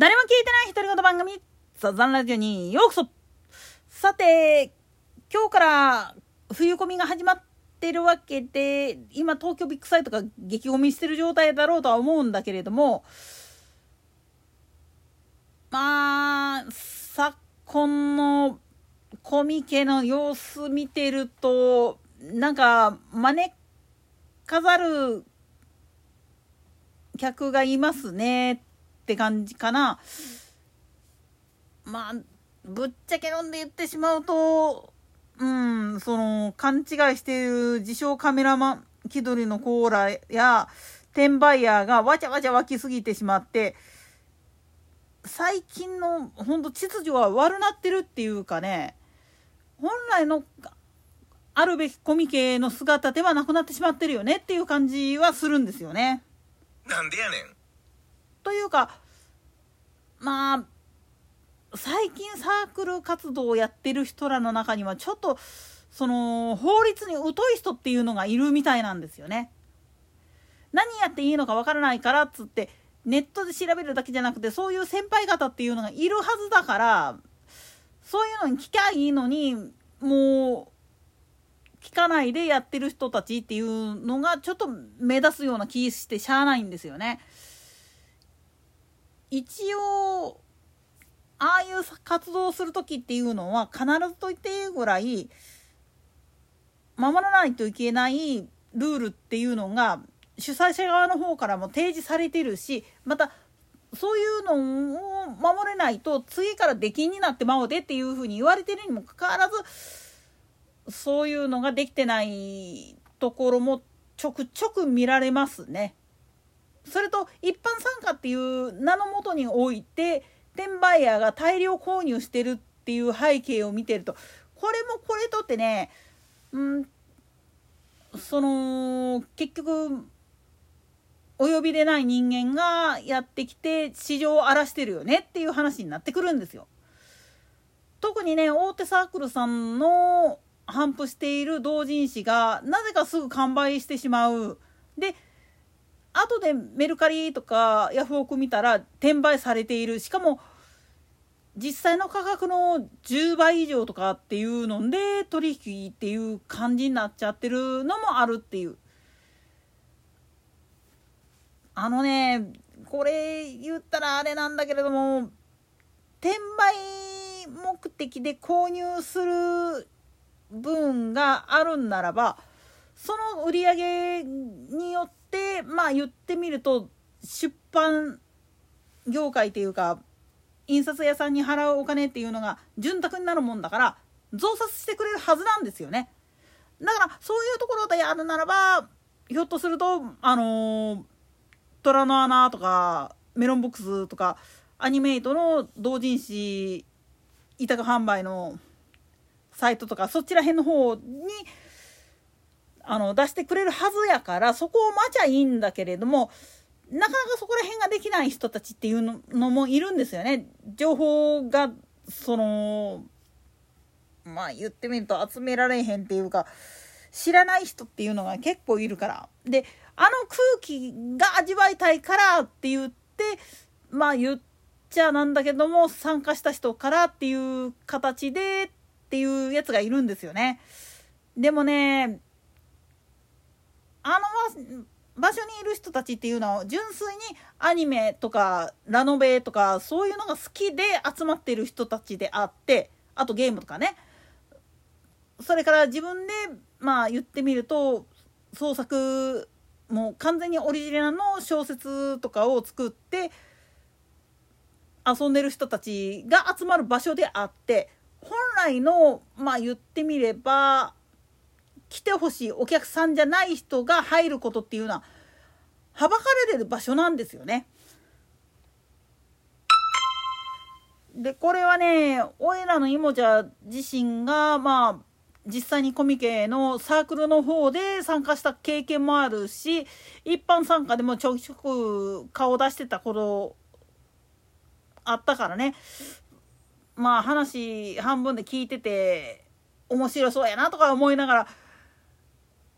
誰も聞いてない独り言番組、ザザンラジオにようこそ。さて、今日から冬込みが始まってるわけで、今東京ビッグサイトが激ゴミしてる状態だろうとは思うんだけれども、まあ、昨今のコミケの様子見てると、なんか、招かざる客がいますね。って感じかな。まあ、ぶっちゃけ飲んで言ってしまうと、うん、その、勘違いしている自称カメラマン、気取りのコーラや、転売ヤーがわちゃわちゃ湧きすぎてしまって、最近のほんと秩序は悪なってるっていうかね、本来のあるべきコミケの姿ではなくなってしまってるよねっていう感じはするんですよね。なんでやねん。というかまあ最近サークル活動をやってる人らの中にはちょっとその法律に疎い人っていうのがいるみたいなんですよね。何やっていいのかわからないからっつってネットで調べるだけじゃなくてそういう先輩方っていうのがいるはずだからそういうのに聞きゃいいのにもう聞かないでやってる人たちっていうのがちょっと目立つような気してしゃあないんですよね。一応ああいう活動をする時っていうのは必ずと言っていいぐらい守らないといけないルールっていうのが主催者側の方からも提示されてるしまたそういうのを守れないと次から出禁になってまおうでっていうふうに言われてるにもかかわらずそういうのができてないところもちょくちょく見られますね。それと一般参加っていう名のもとにおいて転売ヤーが大量購入してるっていう背景を見てるとこれもこれとってねうんその結局お呼びでない人間がやってきて市場を荒らしてるよねっていう話になってくるんですよ。特にね大手サークルさんの反布している同人誌がなぜかすぐ完売してしまう。で後でメルカリとかヤフオク見たら転売されている。しかも実際の価格の10倍以上とかっていうので取引っていう感じになっちゃってるのもあるっていう。あのねこれ言ったらあれなんだけれども転売目的で購入する分があるんならばその売り上げによってまあ言ってみると出版業界っていうか印刷屋さんに払うお金っていうのが潤沢になるもんだから増刷してくれるはずなんですよね。だからそういうところでやるならばひょっとするとあのー、虎の穴とかメロンボックスとかアニメイトの同人誌委託販売のサイトとかそちら辺の方にあの出してくれるはずやからそこを待ちゃいいんだけれどもなかなかそこら辺ができない人たちっていうのもいるんですよね。情報がそのまあ言ってみると集められへんっていうか知らない人っていうのが結構いるから。であの空気が味わいたいからって言ってまあ言っちゃなんだけども参加した人からっていう形でっていうやつがいるんですよね。でもねあの場所にいる人たちっていうのは純粋にアニメとかラノベとかそういうのが好きで集まっている人たちであってあとゲームとかね。それから自分でまあ言ってみると創作もう完全にオリジナルの小説とかを作って遊んでる人たちが集まる場所であって本来のまあ言ってみれば来てほしいお客さんじゃない人が入ることっていうのははばかれる場所なんですよね。でこれはねおいらの妹ちゃ自身がまあ実際にコミケのサークルの方で参加した経験もあるし一般参加でもちょくちょく顔出してた頃あったからねまあ話半分で聞いてて面白そうやなとか思いながら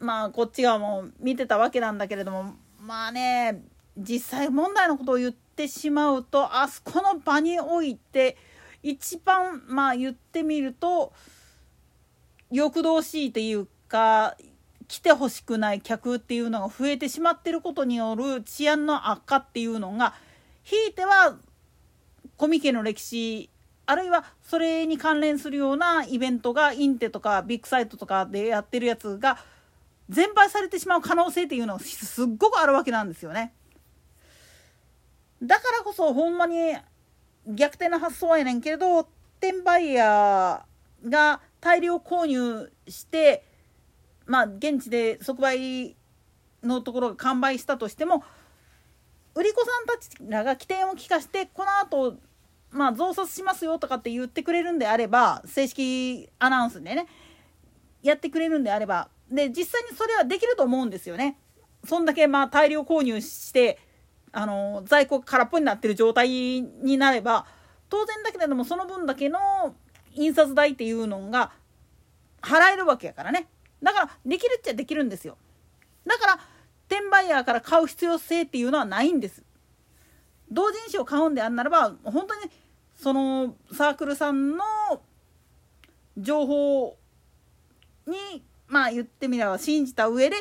まあこっち側も見てたわけなんだけれどもまあね実際問題のことを言ってしまうとあそこの場において一番まあ言ってみると欲動しいというか来てほしくない客っていうのが増えてしまってることによる治安の悪化っていうのがひいてはコミケの歴史あるいはそれに関連するようなイベントがインテとかビッグサイトとかでやってるやつが全廃されてしまう可能性っていうのがすっごくあるわけなんですよね。だからこそほんまに逆転の発想はやねんけれど転売ヤーが大量購入してまあ現地で即売のところが完売したとしても売り子さんたちらが起点を利かしてこの後まあ増刷しますよとかって言ってくれるんであれば正式アナウンスでねやってくれるんであればで実際にそれはできると思うんですよね。そんだけまあ大量購入してあの在庫空っぽになってる状態になれば当然だけれどもその分だけの印刷代っていうのが払えるわけやからね。だからできるっちゃできるんですよ。だから転売ヤーから買う必要性っていうのはないんです。同人誌を買うんであんならば本当にそのサークルさんの情報にまあ言ってみれば信じた上で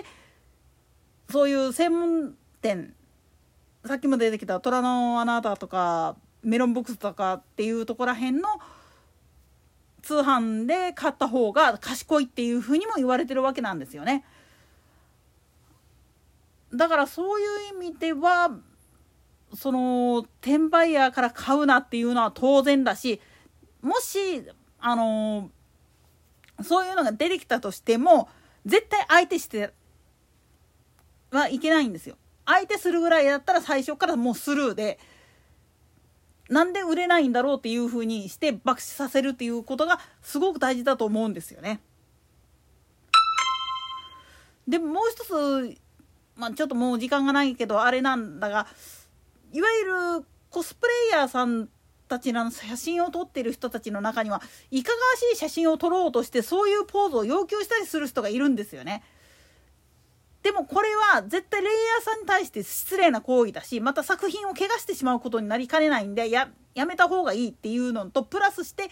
そういう専門店さっきも出てきた虎の穴だとかメロンボックスとかっていうとこら辺の通販で買った方が賢いっていうふうにも言われてるわけなんですよね。だからそういう意味ではその転売ヤーから買うなっていうのは当然だしもしあのそういうのが出てきたとしても絶対相手してはいけないんですよ。相手するぐらいだったら最初からもうスルーでなんで売れないんだろうっていうふうにして爆死させるっていうことがすごく大事だと思うんですよね。でももう一つ、まあ、ちょっともう時間がないけどあれなんだがいわゆるコスプレイヤーさんたちの写真を撮ってる人たちの中にはいかがわしい写真を撮ろうとしてそういうポーズを要求したりする人がいるんですよね。でもこれは絶対レイヤーさんに対して失礼な行為だしまた作品を怪我してしまうことになりかねないんでややめた方がいいっていうのとプラスして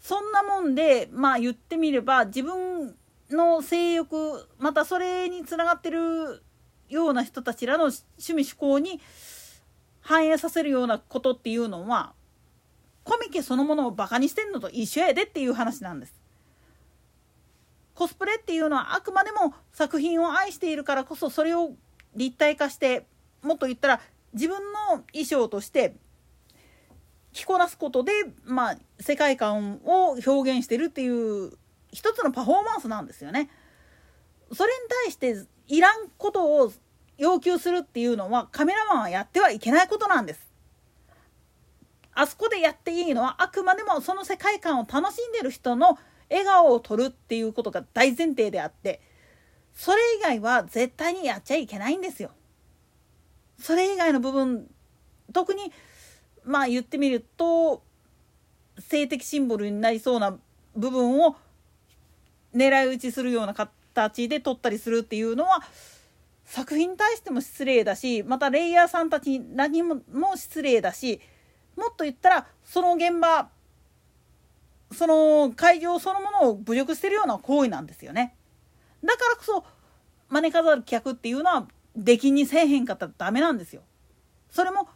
そんなもんでまあ言ってみれば自分の性欲またそれにつながってるような人たちらの趣味趣向に反映させるようなことっていうのはコミケそのものをバカにしてんのと一緒やでっていう話なんです。コスプレっていうのはあくまでも作品を愛しているからこそそれを立体化してもっと言ったら自分の衣装として着こなすことで、まあ、世界観を表現してるっていう一つのパフォーマンスなんですよね。それに対していらんことを要求するっていうのはカメラマンはやってはいけないことなんです。あそこでやっていいのはあくまでもその世界観を楽しんでる人の笑顔を撮るっていうことが大前提であってそれ以外は絶対にやっちゃいけないんですよ。それ以外の部分特にまあ言ってみると性的シンボルになりそうな部分を狙い撃ちするような形で撮ったりするっていうのは作品に対しても失礼だしまたレイヤーさんたちにもも失礼だしもっと言ったらその現場その会場そのものを侮辱してるような行為なんですよね。だからこそ招かざる客っていうのは出禁にせえへんかったらダメなんですよ。それも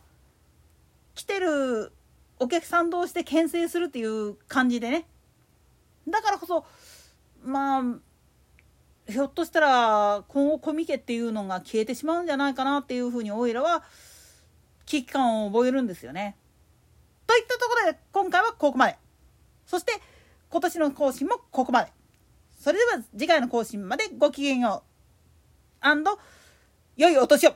来てるお客さん同士で牽制するっていう感じでね。だからこそまあひょっとしたら今後コミケっていうのが消えてしまうんじゃないかなっていうふうにオイラは危機感を覚えるんですよね。といったところで今回はここまで。そして今年の更新もここまで。それでは次回の更新までごきげんよう。良いお年を。